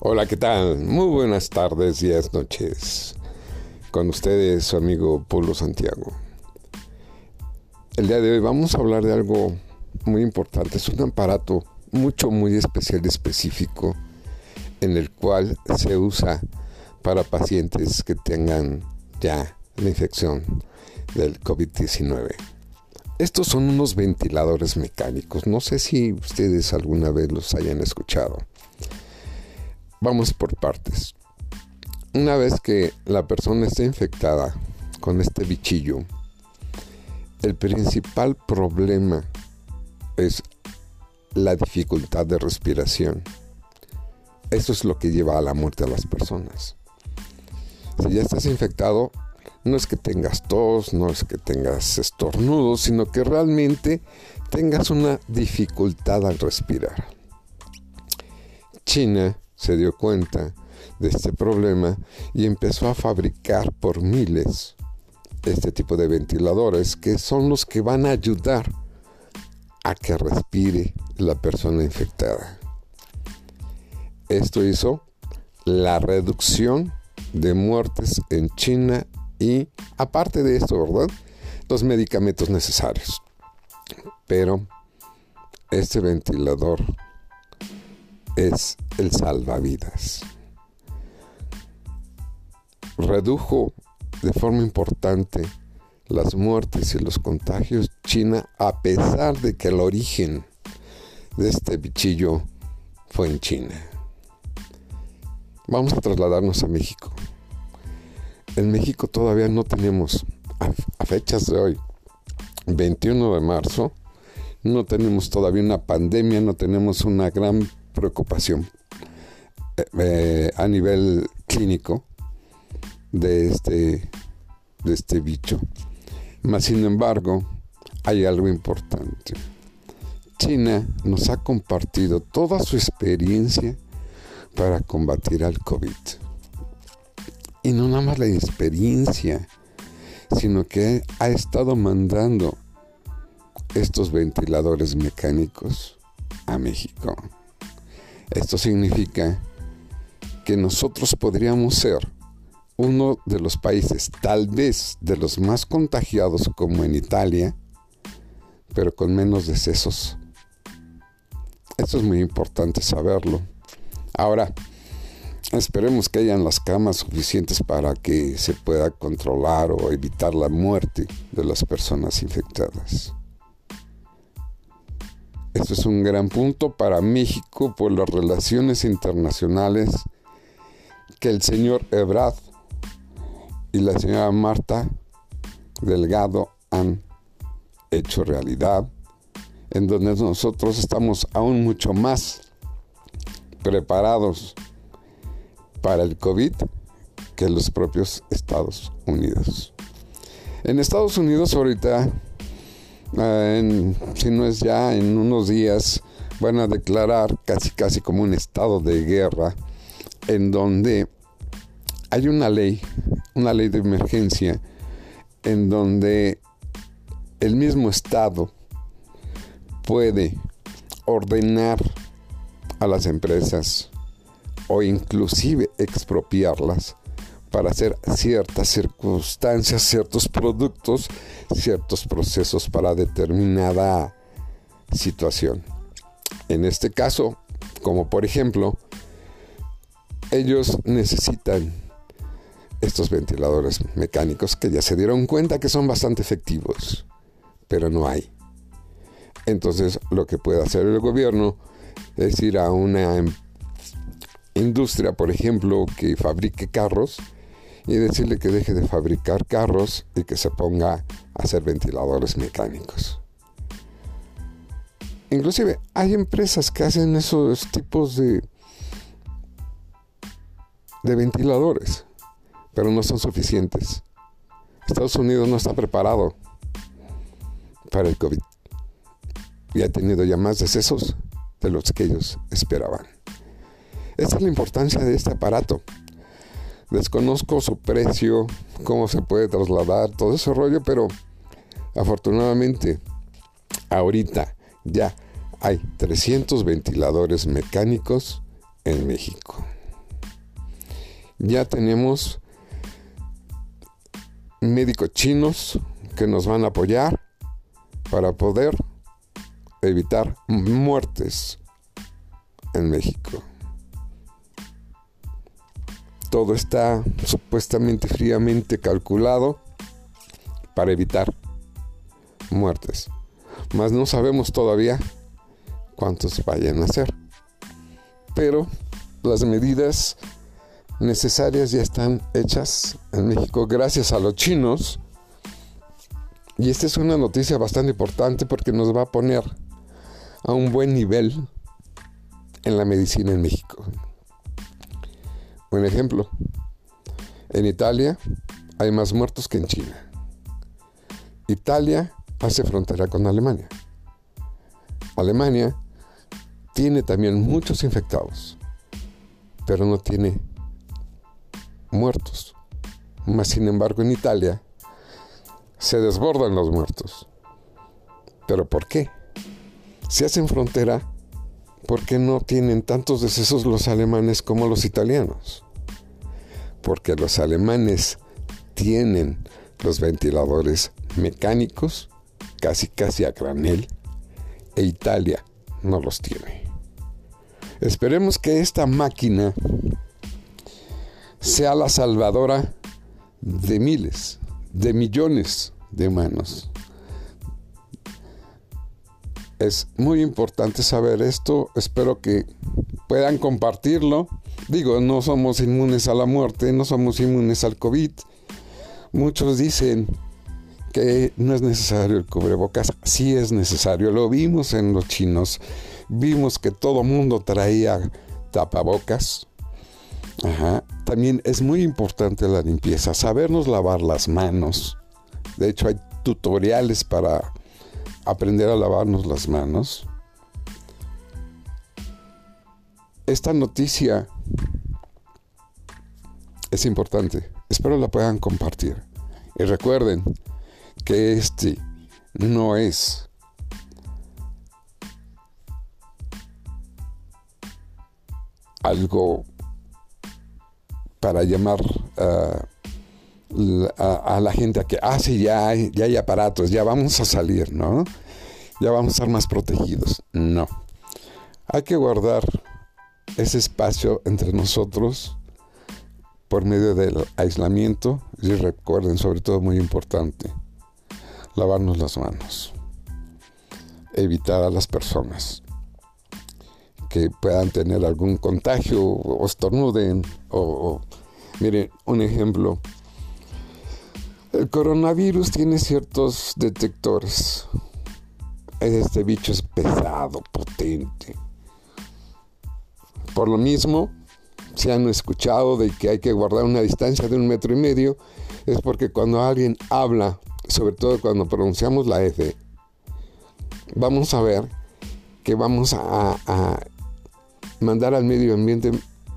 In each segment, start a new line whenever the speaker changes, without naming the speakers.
Hola, ¿qué tal? Muy buenas tardes, días, noches. Con ustedes su amigo Polo Santiago. El día de hoy vamos a hablar de algo muy importante. Es un aparato mucho, muy especial específico en el cual se usa para pacientes que tengan ya la infección del COVID-19. Estos son unos ventiladores mecánicos. No sé si ustedes alguna vez los hayan escuchado. Vamos por partes. Una vez que la persona está infectada con este bichillo, el principal problema es la dificultad de respiración. Eso es lo que lleva a la muerte a las personas. Si ya estás infectado, no es que tengas tos, no es que tengas estornudos, sino que realmente tengas una dificultad al respirar. China se dio cuenta de este problema y empezó a fabricar por miles este tipo de ventiladores que son los que van a ayudar a que respire la persona infectada. Esto hizo la reducción de muertes en China y aparte de esto, ¿verdad? Los medicamentos necesarios. Pero este ventilador es el salvavidas. Redujo de forma importante las muertes y los contagios China a pesar de que el origen de este bichillo fue en China. Vamos a trasladarnos a México. En México todavía no tenemos, a, fechas de hoy, 21 de marzo, no tenemos todavía una pandemia, no tenemos una gran preocupación eh, eh, a nivel clínico de este, de este bicho. Mas, sin embargo, hay algo importante. China nos ha compartido toda su experiencia para combatir al COVID. Y no nada más la experiencia, sino que ha estado mandando estos ventiladores mecánicos a México. Esto significa que nosotros podríamos ser uno de los países, tal vez de los más contagiados como en Italia, pero con menos decesos. Esto es muy importante saberlo. Ahora, esperemos que hayan las camas suficientes para que se pueda controlar o evitar la muerte de las personas infectadas. Esto es un gran punto para México por las relaciones internacionales que el señor Ebrard y la señora Marta Delgado han hecho realidad, en donde nosotros estamos aún mucho más preparados para el COVID que los propios Estados Unidos. En Estados Unidos ahorita en, si no es ya en unos días, van a declarar casi casi como un estado de guerra en donde hay una ley, una ley de emergencia, en donde el mismo estado puede ordenar a las empresas o inclusive expropiarlas para hacer ciertas circunstancias, ciertos productos, ciertos procesos para determinada situación. En este caso, como por ejemplo, ellos necesitan estos ventiladores mecánicos que ya se dieron cuenta que son bastante efectivos, pero no hay. Entonces lo que puede hacer el gobierno es ir a una industria, por ejemplo, que fabrique carros y decirle que deje de fabricar carros y que se ponga a hacer ventiladores mecánicos. Inclusive hay empresas que hacen esos tipos de, de ventiladores, pero no son suficientes. Estados Unidos no está preparado para el COVID y ha tenido ya más decesos de los que ellos esperaban. Esta es la importancia de este aparato. Desconozco su precio, cómo se puede trasladar, todo ese rollo, pero afortunadamente ahorita ya hay 300 ventiladores mecánicos en México. ya tenemos médicos chinos que nos van a apoyar para poder evitar muertes en México. Todo está supuestamente fríamente calculado para evitar muertes. Mas no sabemos todavía cuántos vayan a ser. Pero las medidas necesarias ya están hechas en México gracias a los chinos. Y esta es una noticia bastante importante porque nos va a poner a un buen nivel en la medicina en México. Un ejemplo, en Italia hay más muertos que en China. Italia hace frontera con Alemania. Alemania tiene también muchos infectados, pero no tiene muertos. Más sin embargo, en Italia se desbordan los muertos. ¿Pero por qué? Si hacen frontera, ¿por qué no tienen tantos decesos los alemanes como los italianos? Porque los alemanes tienen los ventiladores mecánicos casi casi a granel e Italia no los tiene. Esperemos que esta máquina sea la salvadora de miles, de millones de manos. Es muy importante saber esto, espero que puedan compartirlo. Digo, no somos inmunes a la muerte, no somos inmunes al COVID. Muchos dicen que no es necesario el cubrebocas, sí es necesario, lo vimos en los chinos, vimos que todo mundo traía tapabocas, también es muy importante la limpieza, sabernos lavar las manos. De hecho, hay tutoriales para aprender a lavarnos las manos. Esta noticia es importante. Espero la puedan compartir. Y recuerden que este no es algo para llamar a, la gente a que, ah, sí, ya hay, ya hay aparatos, ya vamos a salir, ¿no? Ya vamos a estar más protegidos. No. Hay que guardar ese espacio entre nosotros por medio del aislamiento y recuerden, sobre todo muy importante, lavarnos las manos, evitar a las personas que puedan tener algún contagio o estornuden o, miren un ejemplo el coronavirus tiene ciertos detectores este bicho es pesado potente por lo mismo se han escuchado de que hay que guardar una distancia de un metro y medio es porque cuando alguien habla sobre todo cuando pronunciamos la F vamos a ver que vamos a mandar al medio ambiente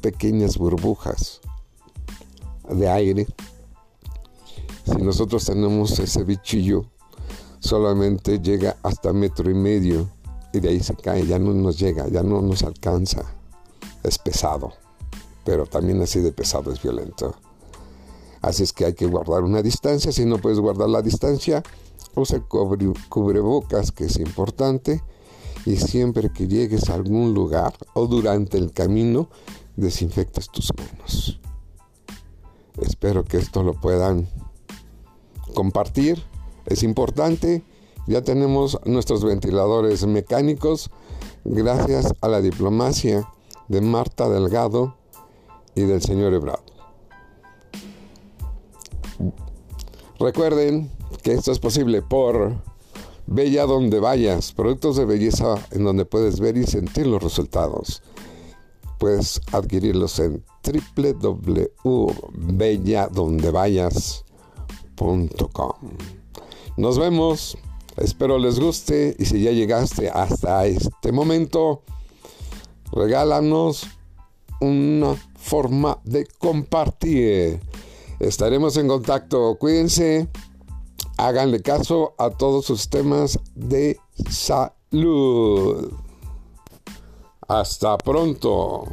pequeñas burbujas de aire. Si nosotros tenemos ese bichillo, solamente llega hasta metro y medio y de ahí se cae, ya no nos llega, ya no nos alcanza. Es pesado, pero también así de pesado es violento. Así es que hay que guardar una distancia. Si no puedes guardar la distancia, usa cubrebocas, que es importante y siempre que llegues a algún lugar o durante el camino, desinfectas tus manos. Espero que esto lo puedan compartir. Es importante. Ya tenemos nuestros ventiladores mecánicos gracias a la diplomacia de Marta Delgado y del señor Ebrard. Recuerden que esto es posible por Bella donde vayas, productos de belleza en donde puedes ver y sentir los resultados. Puedes adquirirlos en www.belladondevayas.com. Nos vemos, espero les guste y si ya llegaste hasta este momento, regálanos una forma de compartir. Estaremos en contacto, cuídense háganle caso a todos sus temas de salud. Hasta pronto.